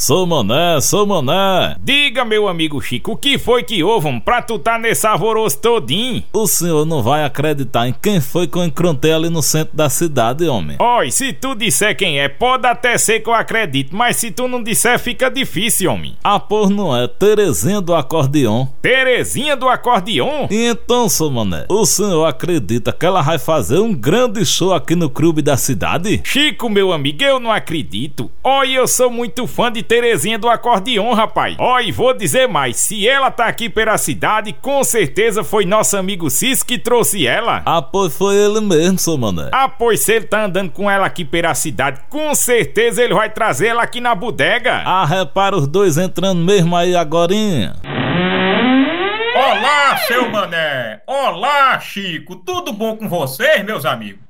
Sou Mané, sou Mané. Diga, meu amigo Chico, o que foi que houve pra tu tá nesse alvoroço todinho? O senhor não vai acreditar em quem foi que eu encontrei ali no centro da cidade, homem. Oi, se tu disser quem é, pode até ser que eu acredite, mas se tu não disser, fica difícil, homem. Ah, por não é Terezinha do acordeon. Terezinha do acordeon? Então, sou Mané, o senhor acredita que ela vai fazer um grande show aqui no clube da cidade? Chico, meu amigo, eu não acredito. Oi, eu sou muito fã de Terezinha do acordeon, rapaz. Ó, e vou dizer mais: se ela tá aqui pela cidade, com certeza foi nosso amigo Cis que trouxe ela. Ah, pois foi ele mesmo, seu mané. Ah, pois se ele tá andando com ela aqui pela cidade, com certeza ele vai trazer ela aqui na bodega. Ah, repara os dois entrando mesmo aí agorinha. Olá, seu mané! Olá, Chico! Tudo bom com vocês, meus amigos?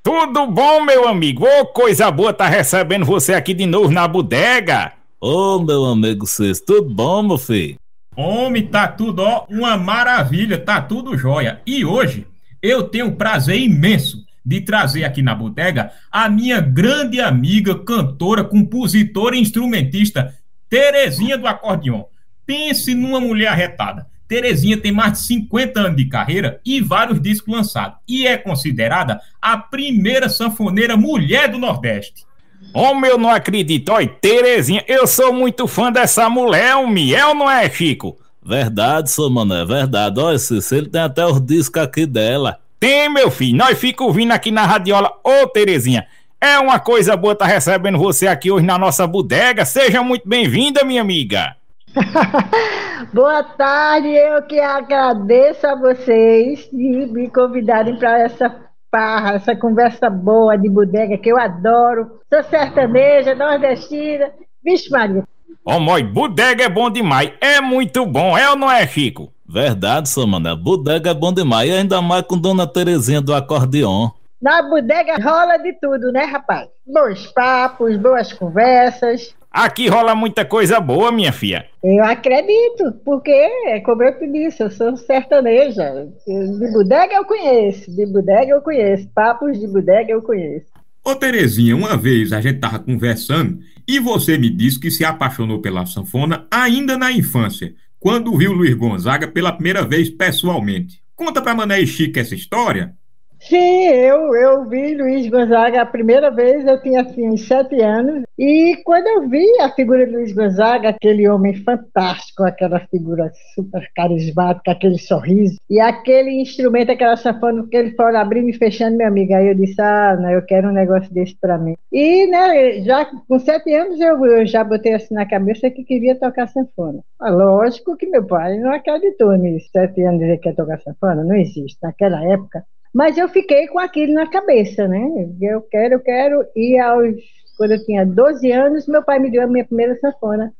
Tudo bom, meu amigo? Ô, coisa boa tá recebendo você aqui de novo na bodega. Ô, oh, meu amigo Cês, tudo bom, meu filho? Homem, tá tudo, ó, uma maravilha, tá tudo jóia. E hoje eu tenho o prazer imenso de trazer aqui na bodega a minha grande amiga, cantora, compositora e instrumentista, Terezinha do Acordeon. Pense numa mulher arretada. Terezinha tem mais de 50 anos de carreira e vários discos lançados, e é considerada a primeira sanfoneira mulher do Nordeste. Homem, eu não acredito. Olha, Terezinha, eu sou muito fã dessa mulher, homem. É ou não é, Chico? Verdade, seu mano, é verdade. Olha, Cícero, ele tem até os discos aqui dela. Tem, meu filho. Nós ficamos vindo aqui na radiola. Ô, Terezinha, é uma coisa boa estar tá recebendo você aqui hoje na nossa bodega. Seja muito bem-vinda, minha amiga. Boa tarde, eu que agradeço a vocês de me convidarem para essa farra, essa conversa boa de bodega que eu adoro. Sou sertaneja, nordestina, vixe Maria. Ô, oh, mãe, bodega é bom demais, é muito bom, é ou não é, Chico? Verdade, seu mané, bodega é bom demais, e ainda mais com Dona Terezinha do acordeon. Na bodega rola de tudo, né, rapaz? Bons papos, boas conversas. Aqui rola muita coisa boa, minha filha. Eu acredito, porque, como eu te disse, eu sou sertaneja. De bodega eu conheço, de bodega eu conheço, papos de bodega eu conheço. Ô Terezinha, uma vez a gente tava conversando e você me disse que se apaixonou pela sanfona ainda na infância, quando viu Luiz Gonzaga pela primeira vez pessoalmente. Conta pra Mané Chica essa história. Sim, eu, eu vi Luiz Gonzaga a primeira vez, eu tinha assim sete anos, e quando eu vi a figura de Luiz Gonzaga, aquele homem fantástico, aquela figura super carismática, aquele sorriso, e aquele instrumento, aquela sanfona que ele foi abrindo e fechando, minha amiga, aí eu disse, ah, não, eu quero um negócio desse para mim. E, né, já com sete anos eu, eu já botei assim na cabeça que queria tocar sanfona. Ah, lógico que meu pai não acreditou nisso, sete anos dizer que ia tocar sanfona, não existe. Naquela época, mas eu fiquei com aquilo na cabeça, né? Eu quero, eu quero. E aos, quando eu tinha 12 anos, meu pai me deu a minha primeira sanfona.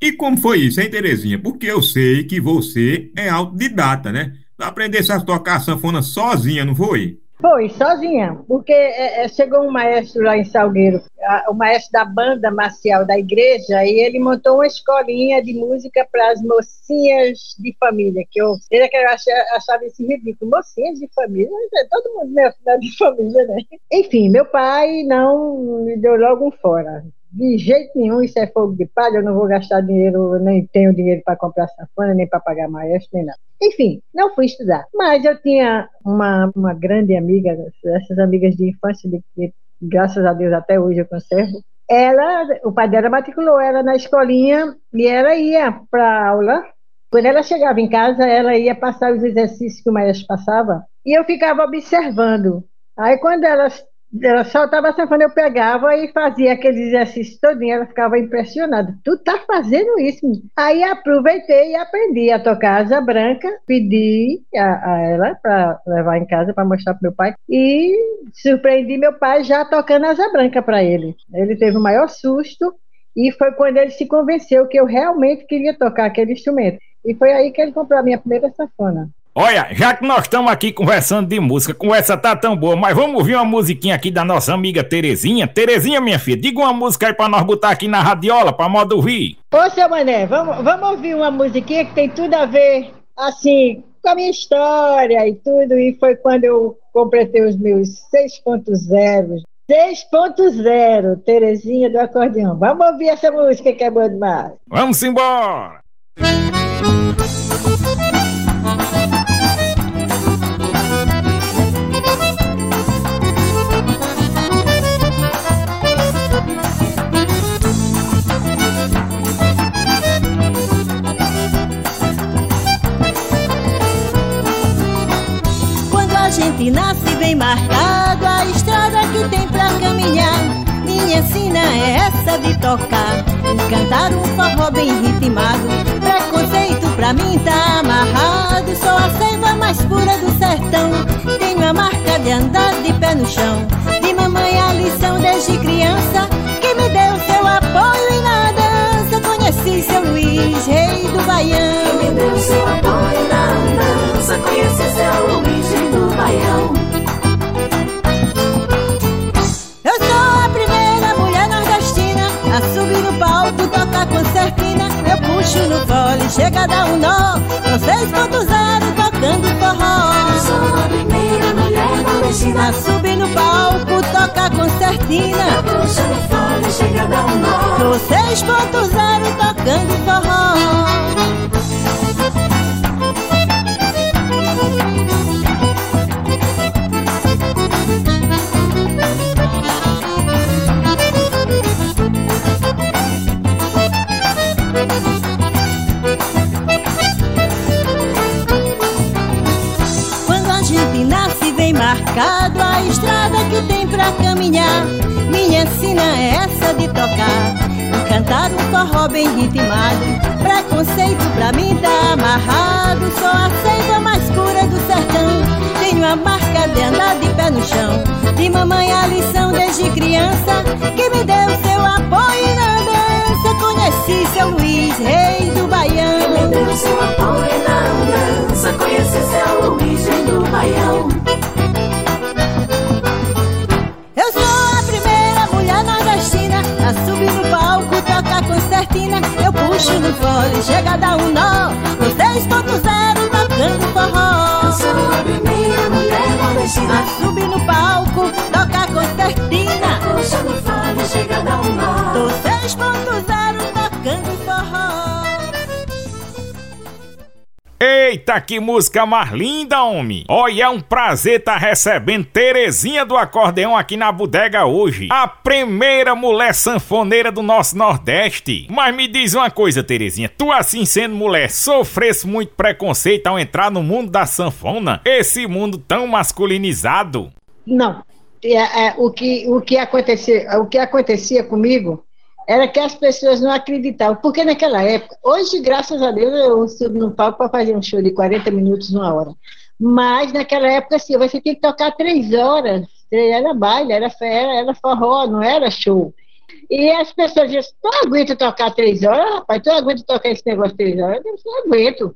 E como foi isso, hein, Terezinha? Porque eu sei que você é autodidata, né? Aprendesse a tocar sanfona sozinha, não foi? Foi, sozinha, porque é, é, chegou um maestro lá em Salgueiro, a, o maestro da banda marcial da igreja, e ele montou uma escolinha de música para as mocinhas de família, que eu, ele que eu achava, achava esse ridículo, mocinhas de família, é todo mundo é de família, né? Enfim, meu pai não me deu logo um fora, de jeito nenhum, isso é fogo de palha, eu não vou gastar dinheiro, nem tenho dinheiro para comprar sanfona, nem para pagar maestro, nem nada. Enfim, não fui estudar. Mas eu tinha uma, uma grande amiga, essas amigas de infância, de que graças a Deus até hoje eu conservo. Ela, o pai dela matriculou ela na escolinha e ela ia para aula. Quando ela chegava em casa, ela ia passar os exercícios que o maestro passava e eu ficava observando. Aí, quando elas ela soltava a sanfona, eu pegava e fazia aquele exercício todinho, ela ficava impressionada. Tu tá fazendo isso? Aí aproveitei e aprendi a tocar asa branca, pedi a, a ela para levar em casa para mostrar pro meu pai e surpreendi meu pai já tocando asa branca para ele. Ele teve o maior susto e foi quando ele se convenceu que eu realmente queria tocar aquele instrumento. E foi aí que ele comprou a minha primeira sanfona. Olha, já que nós estamos aqui conversando de música, conversa tá tão boa, mas vamos ouvir uma musiquinha aqui da nossa amiga Terezinha. Terezinha, minha filha, diga uma música aí pra nós botar aqui na radiola, pra modo ouvir. Ô, seu Mané, vamos, vamos ouvir uma musiquinha que tem tudo a ver, assim, com a minha história e tudo, e foi quando eu completei os meus 6.0. 6.0, Terezinha do acordeão. Vamos ouvir essa música que é boa demais. Vamos embora! gente bem ritmado. Preconceito pra mim tá amarrado, sou a seiva mais pura do sertão. Tenho a marca de andar de pé no chão. De mamãe a lição desde criança que me deu seu apoio e na dança. Conheci seu Luiz, rei do Baião. Que me deu seu apoio na dança. Conheci seu Luiz, rei do Baião. Eu puxo no fole, chega a dar um nó. No 6.0 tocando forró. Sou a primeira mulher nordestina subir no palco, tocar concertina. Eu puxo no fole, chega a dar um nó. No 6.0 tocando forró. Estrada que tem pra caminhar. Minha sina é essa de tocar cantar um forró bem ritmado. Preconceito pra mim tá amarrado, sou a seiva mais pura do sertão. Tenho a marca de andar de pé no chão. De mamãe a lição desde criança que me deu seu apoio na dança. Conheci seu Luiz, rei do Baião. Que me deu seu apoio na dança. Conheci seu Luiz, rei do Baião. No fole, chega a dar um nó. No 6.0 tocando forró. Eu sou a primeira mulher nordestina a subir no palco, tocar concertina. Eu puxo Eita, que música mais linda, homem! Olha, é um prazer tá recebendo Terezinha do Acordeão aqui na bodega hoje. A primeira mulher sanfoneira do nosso Nordeste. Mas me diz uma coisa, Terezinha. Tu, assim sendo mulher, sofresse muito preconceito ao entrar no mundo da sanfona? Esse mundo tão masculinizado? Não. É, é, o, que, o, que acontecia, o que acontecia comigo era que as pessoas não acreditavam. Porque naquela época, hoje, graças a Deus, eu subo no palco para fazer um show de 40 minutos, uma hora. Mas naquela época, assim, você tinha que tocar três horas. Era baile, era fera, era forró, não era show. E as pessoas diziam, tu aguenta tocar três horas, rapaz? Tu aguenta tocar esse negócio três horas? Eu não aguento.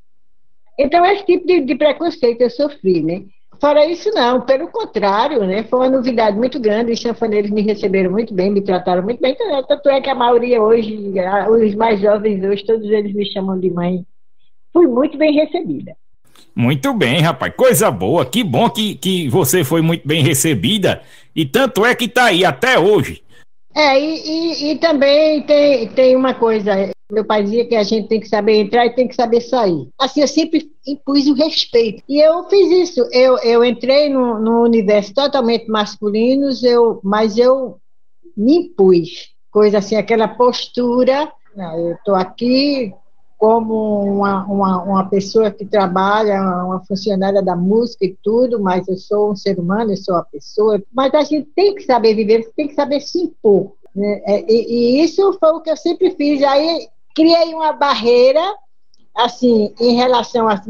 Então, esse tipo de, de preconceito eu sofri, né? Fora isso, não, pelo contrário, né? Foi uma novidade muito grande. Os sanfoneiros me receberam muito bem, me trataram muito bem. Tanto é que a maioria hoje, os mais jovens hoje, todos eles me chamam de mãe. Fui muito bem recebida. Muito bem, rapaz. Coisa boa. Que bom que, que você foi muito bem recebida. E tanto é que tá aí até hoje. É, e, e, e, também tem, tem uma coisa, meu pai dizia que a gente tem que saber entrar e tem que saber sair. Assim, eu sempre impus o respeito. E eu fiz isso. Eu, eu entrei no, no universo totalmente masculino, eu, mas eu me impus. Coisa assim, aquela postura. Eu estou aqui como uma, uma, uma pessoa que trabalha, uma funcionária da música e tudo, mas eu sou um ser humano, eu sou uma pessoa. Mas a gente tem que saber viver, tem que saber se impor. Né? É, e, e, isso foi o que eu sempre fiz. Aí criei uma barreira, assim, em relação a.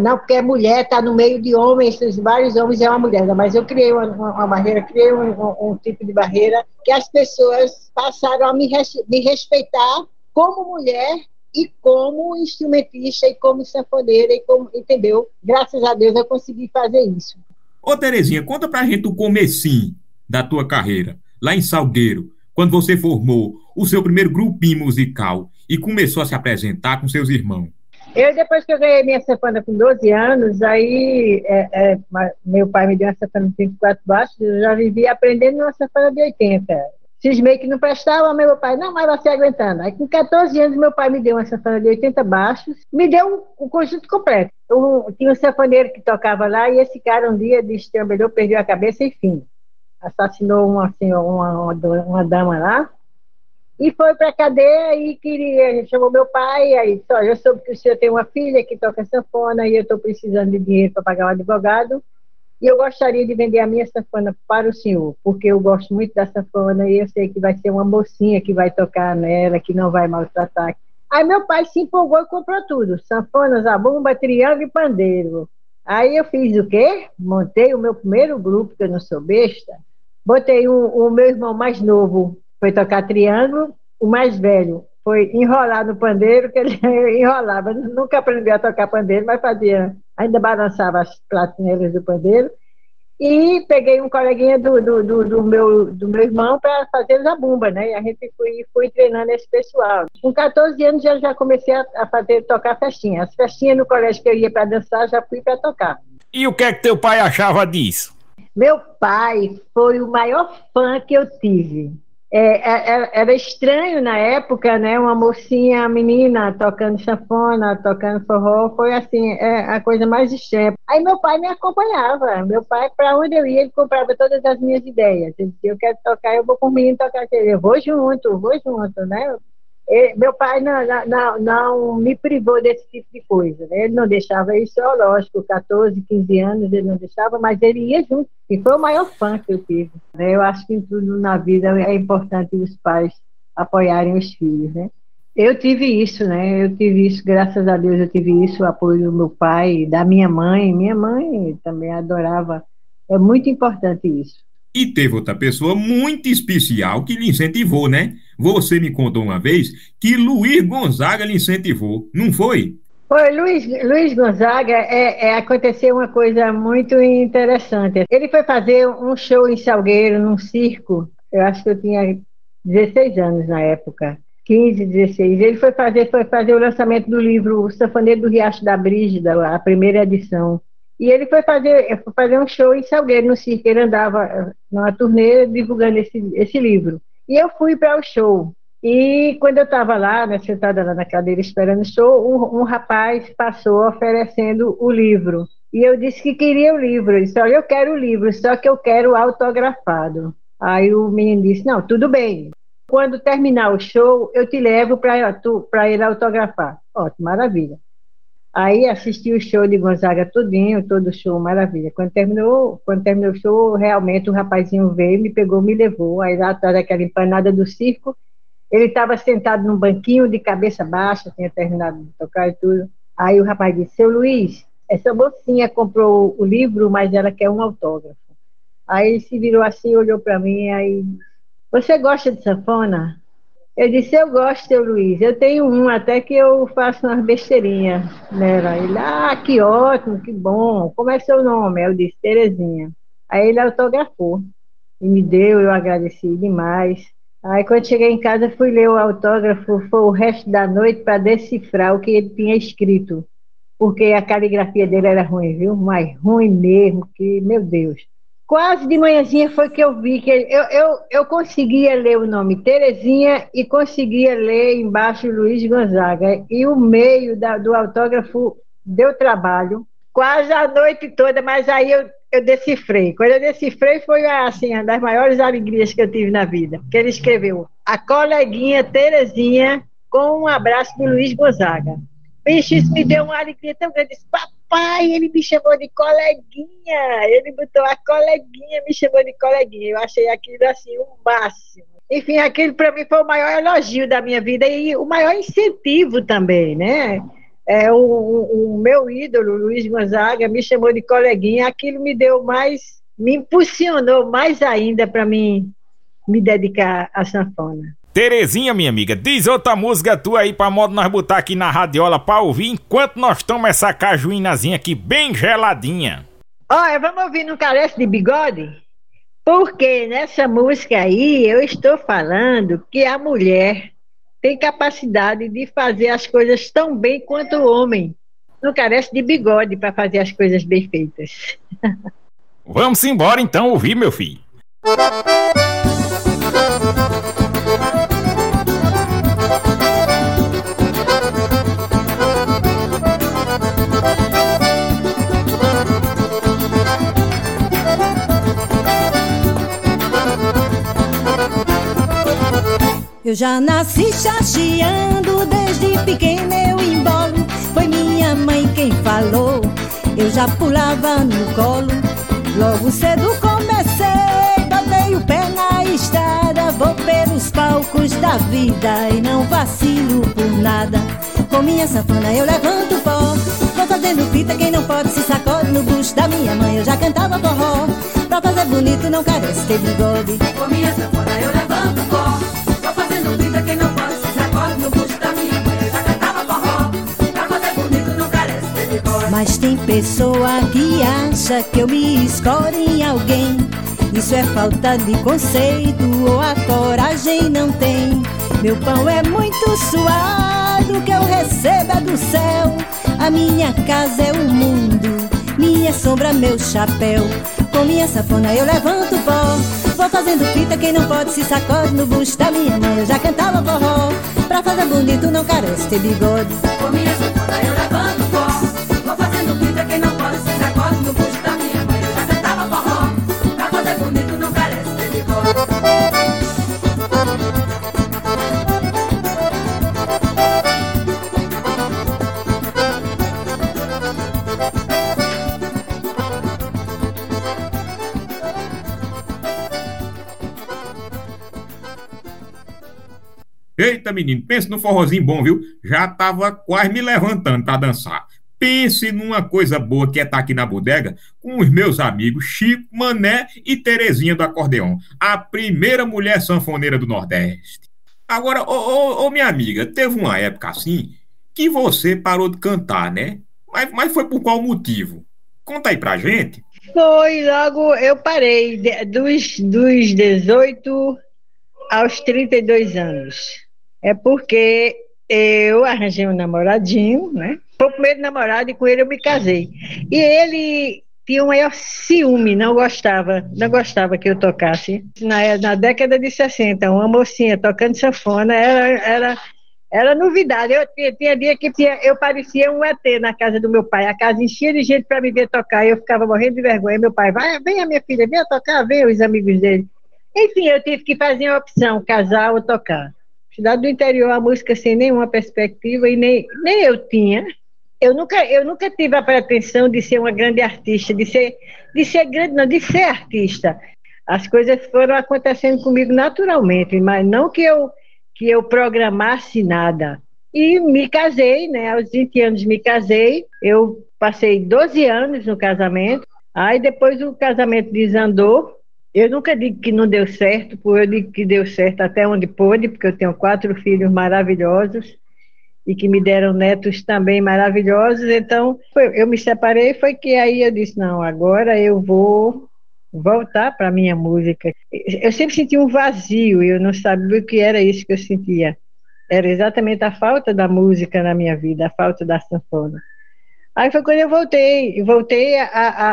Não, porque a mulher está no meio de homens, vários homens é uma mulher, mas eu criei uma, uma barreira, criei um, um, um, tipo de barreira que as pessoas passaram a me, me respeitar como mulher e como instrumentista e como sanfoneira e como, entendeu? Graças a Deus eu consegui fazer isso. Ô Terezinha, conta pra gente o comecinho da tua carreira, lá em Salgueiro, quando você formou o seu primeiro grupinho musical e começou a se apresentar com seus irmãos. Eu, depois que eu ganhei minha sanfona com 12 anos, aí é, é, meu pai me deu uma sanfona de 24 baixos, eu já vivia aprendendo uma sanfona de 80. Cismei que não prestava, meu pai, não, mas você aguentando. Aí com 14 anos, meu pai me deu uma sanfona de 80 baixos, me deu um, um conjunto completo. Eu, tinha um sanfoneiro que tocava lá e esse cara um dia destrambelhou, perdeu a cabeça, enfim. Assassinou uma, assim, uma, uma, uma dama lá e foi para a cadeia e queria, chamou meu pai, aí disse, olha, eu soube que o senhor tem uma filha que toca sanfona e eu estou precisando de dinheiro para pagar o advogado e eu gostaria de vender a minha sanfona para o senhor, porque eu gosto muito da sanfona e eu sei que vai ser uma mocinha que vai tocar nela, que não vai maltratar. Aí meu pai se empolgou e comprou tudo, sanfona, zabumba, triângulo e pandeiro. Aí eu fiz o quê? Montei o meu primeiro grupo, que eu não sou besta, botei o, meu irmão mais novo foi tocar triângulo, o mais velho foi enrolar no pandeiro, que ele enrolava, nunca aprendeu a tocar pandeiro, mas fazia, ainda balançava as platineiras do pandeiro. E peguei um coleguinha do, do, do, do meu, do meu irmão para fazer zabumba, né? E a gente foi, foi treinando esse pessoal. Com 14 anos eu já comecei a, a fazer, tocar festinha. As festinhas no colégio que eu ia para dançar, já fui para tocar. E o que é que teu pai achava disso? Meu pai foi o maior fã que eu tive. É, é, é, era estranho na época, né? Uma mocinha, menina, tocando sanfona, tocando forró, foi assim, é a coisa mais estranha. Aí meu pai me acompanhava. Meu pai, para onde eu ia, ele comprava todas as minhas ideias. Dizia, eu quero tocar, eu vou com o menino tocar. Eu vou junto, vou junto, né? Meu pai não, não, não, me privou desse tipo de coisa. Né? Ele não deixava isso, lógico, 14, 15 anos ele não deixava, mas ele ia junto. E foi o maior fã que eu tive. Né? Eu acho que em tudo na vida é importante os pais apoiarem os filhos. Né? Eu tive isso, né? Eu tive isso, graças a Deus, eu tive isso, o apoio do meu pai, da minha mãe. Minha mãe também adorava. É muito importante isso. E teve outra pessoa muito especial que lhe incentivou, né? Você me contou uma vez que Luiz Gonzaga lhe incentivou, não foi? Foi, Luiz, Luiz Gonzaga, é, é, aconteceu uma coisa muito interessante. Ele foi fazer um show em Salgueiro, num circo, eu acho que eu tinha 16 anos na época, 15, 16. Ele foi fazer, foi fazer o lançamento do livro O Safoneiro do Riacho da Brígida, a primeira edição. E ele foi fazer, foi fazer um show em Salgueiro, no circo. Ele andava eh, numa turnê divulgando esse, esse livro. E eu fui para o show. E quando eu estava lá, né, sentada lá na cadeira esperando o show, um, um, rapaz passou oferecendo o livro. E eu disse que queria o livro. Ele disse: Olha, eu quero o livro, só que eu quero autografado. Aí o menino disse: Não, tudo bem. Quando terminar o show, eu te levo para ele autografar. Ótimo, maravilha. Aí assisti o show de Gonzaga tudinho, todo show, maravilha. Quando terminou, quando terminou o show, realmente o rapazinho veio, me pegou, me levou. Aí lá atrás daquela empanada do circo, ele estava sentado num banquinho de cabeça baixa, tinha terminado de tocar e tudo. Aí o rapaz disse, seu Luiz, essa mocinha comprou o livro, mas ela quer um autógrafo. Aí ele se virou assim, olhou para mim, aí, você gosta de sanfona? Eu disse, eu gosto, seu Luiz. Eu tenho um, até que eu faço umas besteirinhas nela. Ele, ah, que ótimo, que bom. Como é seu nome? Eu disse, Terezinha. Aí ele autografou e me deu, eu agradeci demais. Aí quando cheguei em casa, fui ler o autógrafo, foi o resto da noite para decifrar o que ele tinha escrito. Porque a caligrafia dele era ruim, viu? Mas ruim mesmo, que, meu Deus. Quase de manhãzinha foi que eu vi que eu, eu, eu conseguia ler o nome Terezinha e conseguia ler embaixo Luiz Gonzaga. E o meio da, do autógrafo deu trabalho, quase a noite toda, mas aí eu, eu decifrei. Quando eu decifrei, foi assim, uma das maiores alegrias que eu tive na vida. Porque ele escreveu a coleguinha Terezinha com um abraço do Luiz Gonzaga. Bicho, isso me deu uma alegria tão grande. Disse, papai, ele me chamou de coleguinha. Ele botou a coleguinha, me chamou de coleguinha. Eu achei aquilo assim o máximo. Enfim, aquilo para mim foi o maior elogio da minha vida e o maior incentivo também, né? É, o, o meu ídolo, Luiz Gonzaga, me chamou de coleguinha. Aquilo me deu mais, me impulsionou mais ainda para mim me dedicar à sanfona. Terezinha, minha amiga, diz outra música tua aí pra modo nós botar aqui na radiola pra ouvir enquanto nós tomamos essa cajuínazinha aqui bem geladinha. Olha, vamos ouvir no Carece de Bigode? Porque nessa música aí eu estou falando que a mulher tem capacidade de fazer as coisas tão bem quanto o homem. Não carece de bigode para fazer as coisas bem feitas. Vamos embora então ouvir, meu filho. Eu já nasci chateando, desde pequena eu embolo. Foi minha mãe quem falou, eu já pulava no colo. Logo cedo comecei, botei o pé na estrada. Vou pelos palcos da vida e não vacilo por nada. Com minha safana eu levanto pó. Vou fazendo fita, quem não pode se sacode no bucho da minha mãe. Eu já cantava forró. Pra fazer bonito não carece ter bigode. Com minha sanfona eu levanto Mas tem pessoa que acha que eu me escoro em alguém. Isso é falta de conceito ou a coragem não tem. Meu pão é muito suado, que eu recebo é do céu. A minha casa é o mundo, minha sombra, meu chapéu. Com minha safona eu levanto pó. Vou fazendo fita, quem não pode se sacode no bucho da minha mãe. Eu já cantava forró. Pra fazer bonito não carece ter bigode. Com minha sanfona eu levanto Eita, menino, pense no forrozinho bom, viu? Já tava quase me levantando para dançar. Pense numa coisa boa que é estar aqui na bodega com os meus amigos Chico, Mané e Terezinha do acordeão, a primeira mulher sanfoneira do Nordeste. Agora, ô, ô, ô, minha amiga, teve uma época assim que você parou de cantar, né? Mas, mas foi por qual motivo? Conta aí pra gente. Foi logo, eu parei de- dos, dos 18 aos 32 anos. É porque eu arranjei um namoradinho, né? Foi o primeiro namorado e com ele eu me casei. E ele tinha o maior ciúme, não gostava, não gostava que eu tocasse. Na, na década de 60, uma mocinha tocando sanfona era, era, era novidade. Eu tinha, tinha dia que tinha- eu parecia um ET na casa do meu pai. A casa enchia de gente para me ver tocar. Eu ficava morrendo de vergonha. Meu pai, vai, venha minha filha, venha tocar, venha os amigos dele. Enfim, eu tive que fazer a opção, casar ou tocar. Cidade do interior, a música sem nenhuma perspectiva e nem, nem eu tinha. Eu nunca, eu nunca tive a pretensão de ser uma grande artista, de ser, de ser grande, não, de ser artista. As coisas foram acontecendo comigo naturalmente, mas não que eu, que eu programasse nada. E me casei, né? Aos 20 anos me casei. Eu passei 12 anos no casamento. Aí depois o casamento desandou. Eu nunca digo que não deu certo, porque eu digo que deu certo até onde pôde, porque eu tenho quatro filhos maravilhosos e que me deram netos também maravilhosos. Então, foi- eu me separei, foi que aí eu disse, não, agora eu vou voltar para a minha música. Eu sempre senti um vazio, eu não sabia o que era isso que eu sentia. Era exatamente a falta da música na minha vida, a falta da sanfona. Aí foi quando eu voltei, voltei a, a,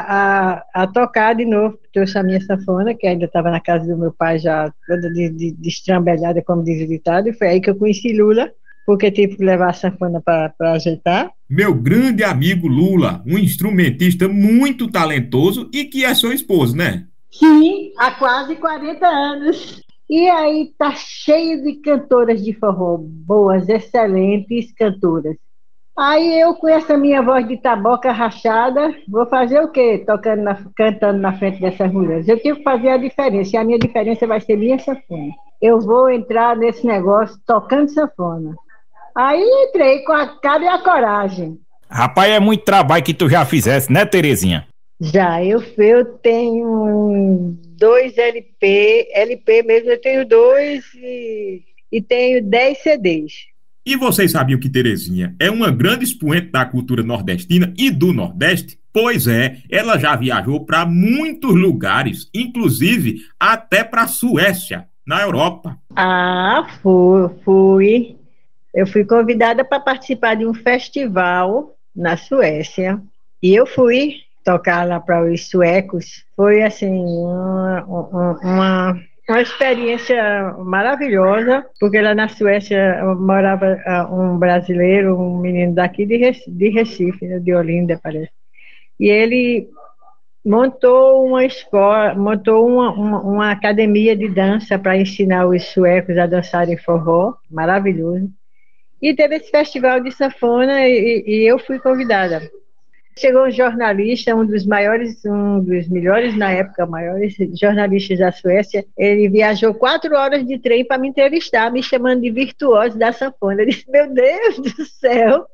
a, a tocar de novo, trouxe a minha sanfona, que ainda estava na casa do meu pai já toda de, de, destrambelhada, como diz o ditado, e foi aí que eu conheci Lula, porque tive que levar a sanfona para ajeitar. Meu grande amigo Lula, um instrumentista muito talentoso e que é seu esposo, né? Sim, há quase 40 anos. E aí tá cheio de cantoras de forró, boas, excelentes cantoras. Aí eu, com essa minha voz de taboca rachada, vou fazer o quê? Tocando na- cantando na frente dessas mulheres. Eu tenho que fazer a diferença, e a minha diferença vai ser minha sanfona. Eu vou entrar nesse negócio tocando sanfona. Aí entrei com a cara e a coragem. Rapaz, é muito trabalho que tu já fizesse, né, Terezinha? Já, eu, eu tenho dois LP, LP mesmo, eu tenho dois e, e tenho dez CDs. E vocês sabiam que Terezinha é uma grande expoente da cultura nordestina e do Nordeste? Pois é, ela já viajou para muitos lugares, inclusive até para a Suécia, na Europa. Ah, fui, fui. eu fui convidada para participar de um festival na Suécia e eu fui tocar lá para os suecos. Foi assim uma, uma, uma experiência maravilhosa, porque lá na Suécia morava ah, um brasileiro, um menino daqui de Recife, de, Recife, né, de Olinda, parece. E ele montou uma escola, montou uma, uma, uma academia de dança para ensinar os suecos a dançarem forró, maravilhoso. E teve esse festival de sanfona e, e eu fui convidada. Chegou um jornalista, um dos maiores, um dos melhores na época, maiores jornalistas da Suécia. Ele viajou quatro horas de trem para me entrevistar, me chamando de virtuose da sanfona. Eu disse, meu Deus do céu,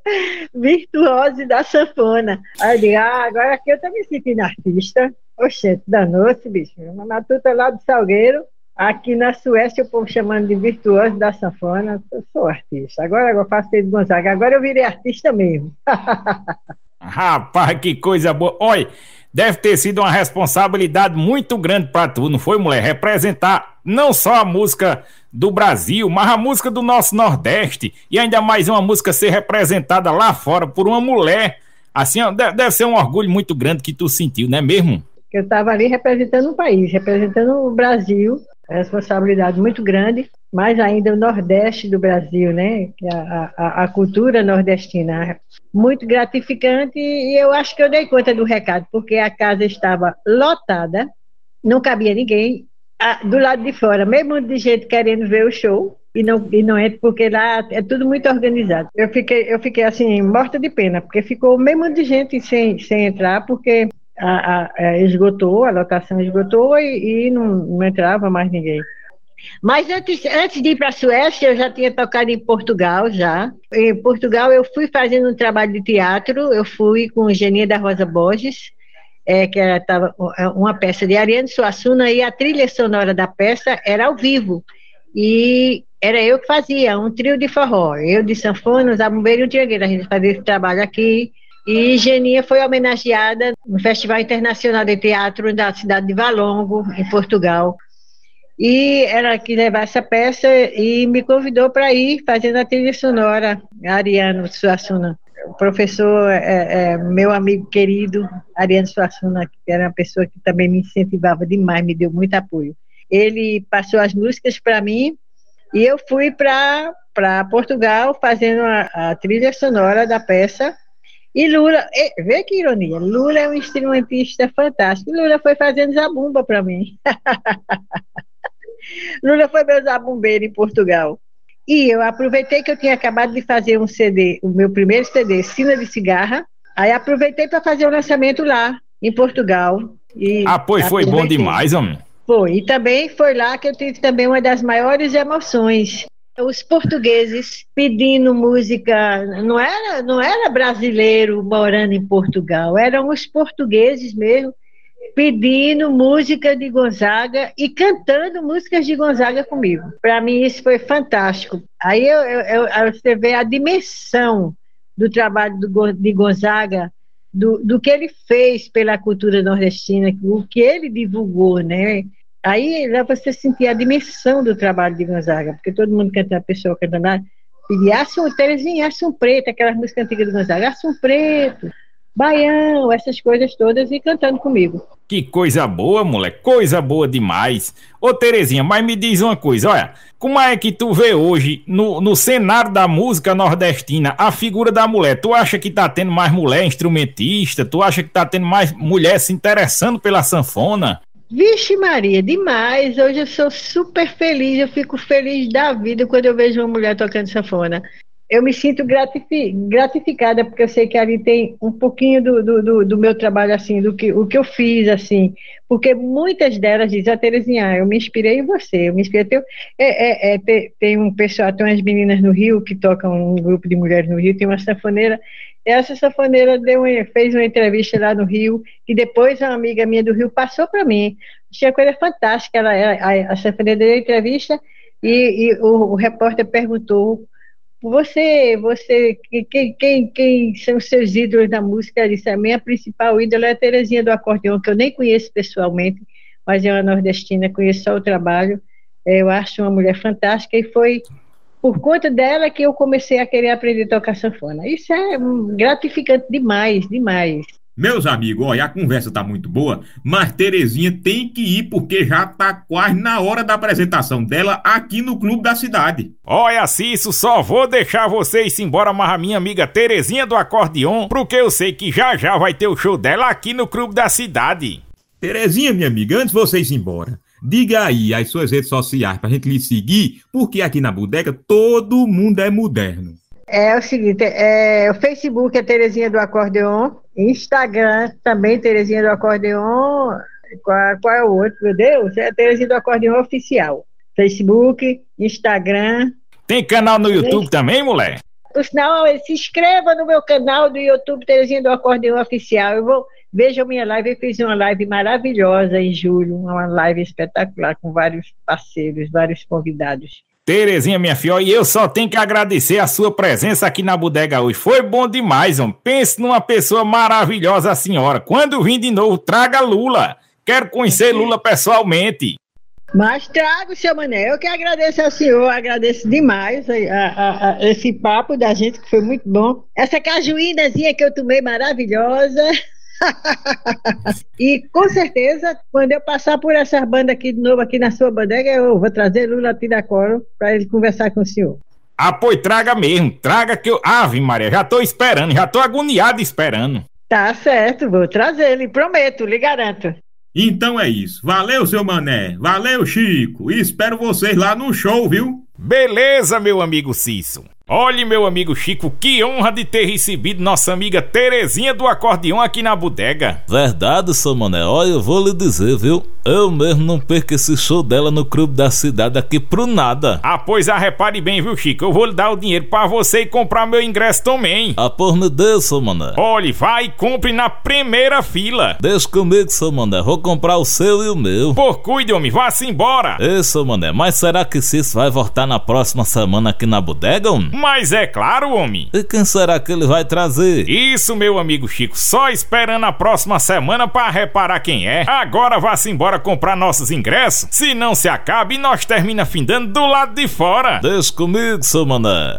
virtuose da sanfona. Aí eu disse, ah, agora aqui eu estou me sentindo artista. Oxente, danou-se, bicho. Uma matuta lá do Salgueiro. Aqui na Suécia, o povo chamando de virtuoso da sanfona. Eu sou artista. Agora eu faço de Gonzaga. Agora eu virei artista mesmo. Rapaz, que coisa boa. Olha, deve ter sido uma responsabilidade muito grande para tu, não foi, mulher? Representar não só a música do Brasil, mas a música do nosso Nordeste. E ainda mais uma música ser representada lá fora por uma mulher. Assim, deve ser um orgulho muito grande que tu sentiu, não é mesmo? Eu estava ali representando o país, representando o Brasil é responsabilidade muito grande, mais ainda o Nordeste do Brasil, né? É a, a, a, cultura nordestina. Muito gratificante e eu acho que eu dei conta do recado, porque a casa estava lotada, não cabia ninguém. do lado de fora, mesmo de gente querendo ver o show, e não, e não entra, porque lá é tudo muito organizado. Eu fiquei, eu fiquei assim, morta de pena, porque ficou mesmo de gente sem, sem entrar, porque a, a, esgotou, a lotação esgotou e, e não, não, entrava mais ninguém. Mas antes, antes de ir para a Suécia, eu já tinha tocado em Portugal já. Em Portugal eu fui fazendo um trabalho de teatro, eu fui com Genia da Rosa Borges, é, que era tava, é, uma peça de Ariane Suassuna, e a trilha sonora da peça era ao vivo. E era eu que fazia, um trio de forró. Eu de sanfona, zabumbeiro e o Tiangueira. A gente fazia esse trabalho aqui e Genia foi homenageada no Festival Internacional de Teatro da cidade de Valongo, em Portugal. E ela que levar essa peça e me convidou para ir fazendo a trilha sonora, Ariano Suassuna. O professor, é, é, meu amigo querido, Ariano Suassuna, que era uma pessoa que também me incentivava demais, me deu muito apoio. Ele passou as músicas para mim e eu fui para Portugal fazendo a, a trilha sonora da peça e Lula, vê que ironia, Lula é um instrumentista fantástico. Lula foi fazendo zabumba para mim. Lula foi meu zabumbeiro em Portugal. E eu aproveitei que eu tinha acabado de fazer um CD, o meu primeiro CD, Sina de Cigarra. Aí aproveitei para fazer o lançamento lá, em Portugal. E ah, pois foi bom demais, homem. Foi. E também foi lá que eu tive também uma das maiores emoções, os portugueses pedindo música, não era, não era brasileiro morando em Portugal, eram os portugueses mesmo pedindo música de Gonzaga e cantando músicas de Gonzaga comigo. Para mim isso foi fantástico. Aí eu, eu, eu, você vê a dimensão do trabalho do, de Gonzaga, do, do que ele fez pela cultura nordestina, o que ele divulgou, né? Aí lá você sentia a dimensão do trabalho de Gonzaga, porque todo mundo canta, a pessoa cantando pedia Assum, Terezinha, Assum Preto, aquelas músicas antigas do Gonzaga, Assum Preto, Baião, essas coisas todas, e cantando comigo. Que coisa boa, moleque, coisa boa demais. Ô Terezinha, mas me diz uma coisa, olha, como é que tu vê hoje, no, no cenário da música nordestina, a figura da mulher? Tu acha que tá tendo mais mulher instrumentista? Tu acha que tá tendo mais mulher se interessando pela sanfona? Vixe Maria, demais. Hoje eu sou super feliz, eu fico feliz da vida quando eu vejo uma mulher tocando sanfona. Eu me sinto gratificada, porque eu sei que ali tem um pouquinho do, do, do, meu trabalho, assim, do que, o que eu fiz, assim, porque muitas delas dizem, a ah, Terezinha, eu me inspirei em você, eu me inspirei. Tem, é, é, é, tem, tem um pessoal, tem umas meninas no Rio que tocam, um grupo de mulheres no Rio, tem uma sanfoneira essa safoneira deu, fez uma entrevista lá no Rio, e depois uma amiga minha do Rio passou para mim. Tinha coisa fantástica. Ela, a, a safoneira deu a entrevista e, e o, o, repórter perguntou: Você, você, quem, quem, quem são os seus ídolos da música? Disse: A minha principal ídola é a Terezinha do Acordeão, que eu nem conheço pessoalmente, mas é uma nordestina, conheço só o trabalho. Eu acho uma mulher fantástica e foi por conta dela que eu comecei a querer aprender a tocar sanfona. Isso é hum, gratificante demais, demais. Meus amigos, olha, a conversa tá muito boa, mas Terezinha tem que ir porque já tá quase na hora da apresentação dela aqui no Clube da Cidade. Olha, Cício, só vou deixar vocês embora amarrar minha amiga Terezinha do acordeon, porque eu sei que já já vai ter o show dela aqui no Clube da Cidade. Terezinha, minha amiga, antes de vocês ir embora, diga aí as suas redes sociais pra gente lhe seguir, porque aqui na bodega todo mundo é moderno. É o seguinte, é, o Facebook é Terezinha do Acordeon, Instagram também Terezinha do Acordeon, qual, qual é o outro, meu Deus? É Terezinha do Acordeon Oficial. Facebook, Instagram. Tem canal no YouTube também, mulher? Por sinal, se inscreva no meu canal do YouTube Terezinha do Acordeon Oficial. Eu vou, vejam minha live, eu fiz uma live maravilhosa em julho, uma live espetacular com vários parceiros, vários convidados. Terezinha, minha filha, e eu só tenho que agradecer a sua presença aqui na bodega hoje. Foi bom demais, homem. Pense numa pessoa maravilhosa, a senhora. Quando vir de novo, traga Lula. Quero conhecer Lula pessoalmente. Mas trago, seu Mané. Eu que agradeço ao senhor, agradeço demais a, a- a- esse papo da gente, que foi muito bom. Essa cajuínazinha que eu tomei maravilhosa. E com certeza, quando eu passar por essa banda aqui de novo, aqui na sua bodega, eu vou trazer Lula Tiracoro para ele conversar com o senhor. Ah, pois traga mesmo. Traga que eu. Ave Maria, já tô esperando, já tô agoniado esperando. Tá certo, vou trazer, lhe prometo, lhe garanto. Então é isso. Valeu, seu Mané. Valeu, Chico. E espero vocês lá no show, viu? Beleza, meu amigo Cício. Olhe, meu amigo Chico, que honra de ter recebido nossa amiga Terezinha do acordeão aqui na bodega. Verdade, seu mané. Olha, eu vou lhe dizer, viu? Eu mesmo não perco esse show dela no clube da cidade aqui pro nada. Ah, pois ah, repare bem, viu, Chico? Eu vou lhe dar o dinheiro pra você e comprar meu ingresso também. Ah, por me Deus, seu mané. Olhe, vai e compre na primeira fila. Deixa comigo, seu mané. Vou comprar o seu e o meu. Por cuide, homem, vá-se embora. Ei, seu mané, mas será que Cício vai voltar na próxima semana aqui na bodega, homem? Mas é claro, homem. E quem será que ele vai trazer? Isso, meu amigo Chico, só esperando a próxima semana pra reparar quem é. Agora vá-se embora comprar nossos ingressos, se não se acaba e nós termina findando do lado de fora. Deixa comigo, seu mané.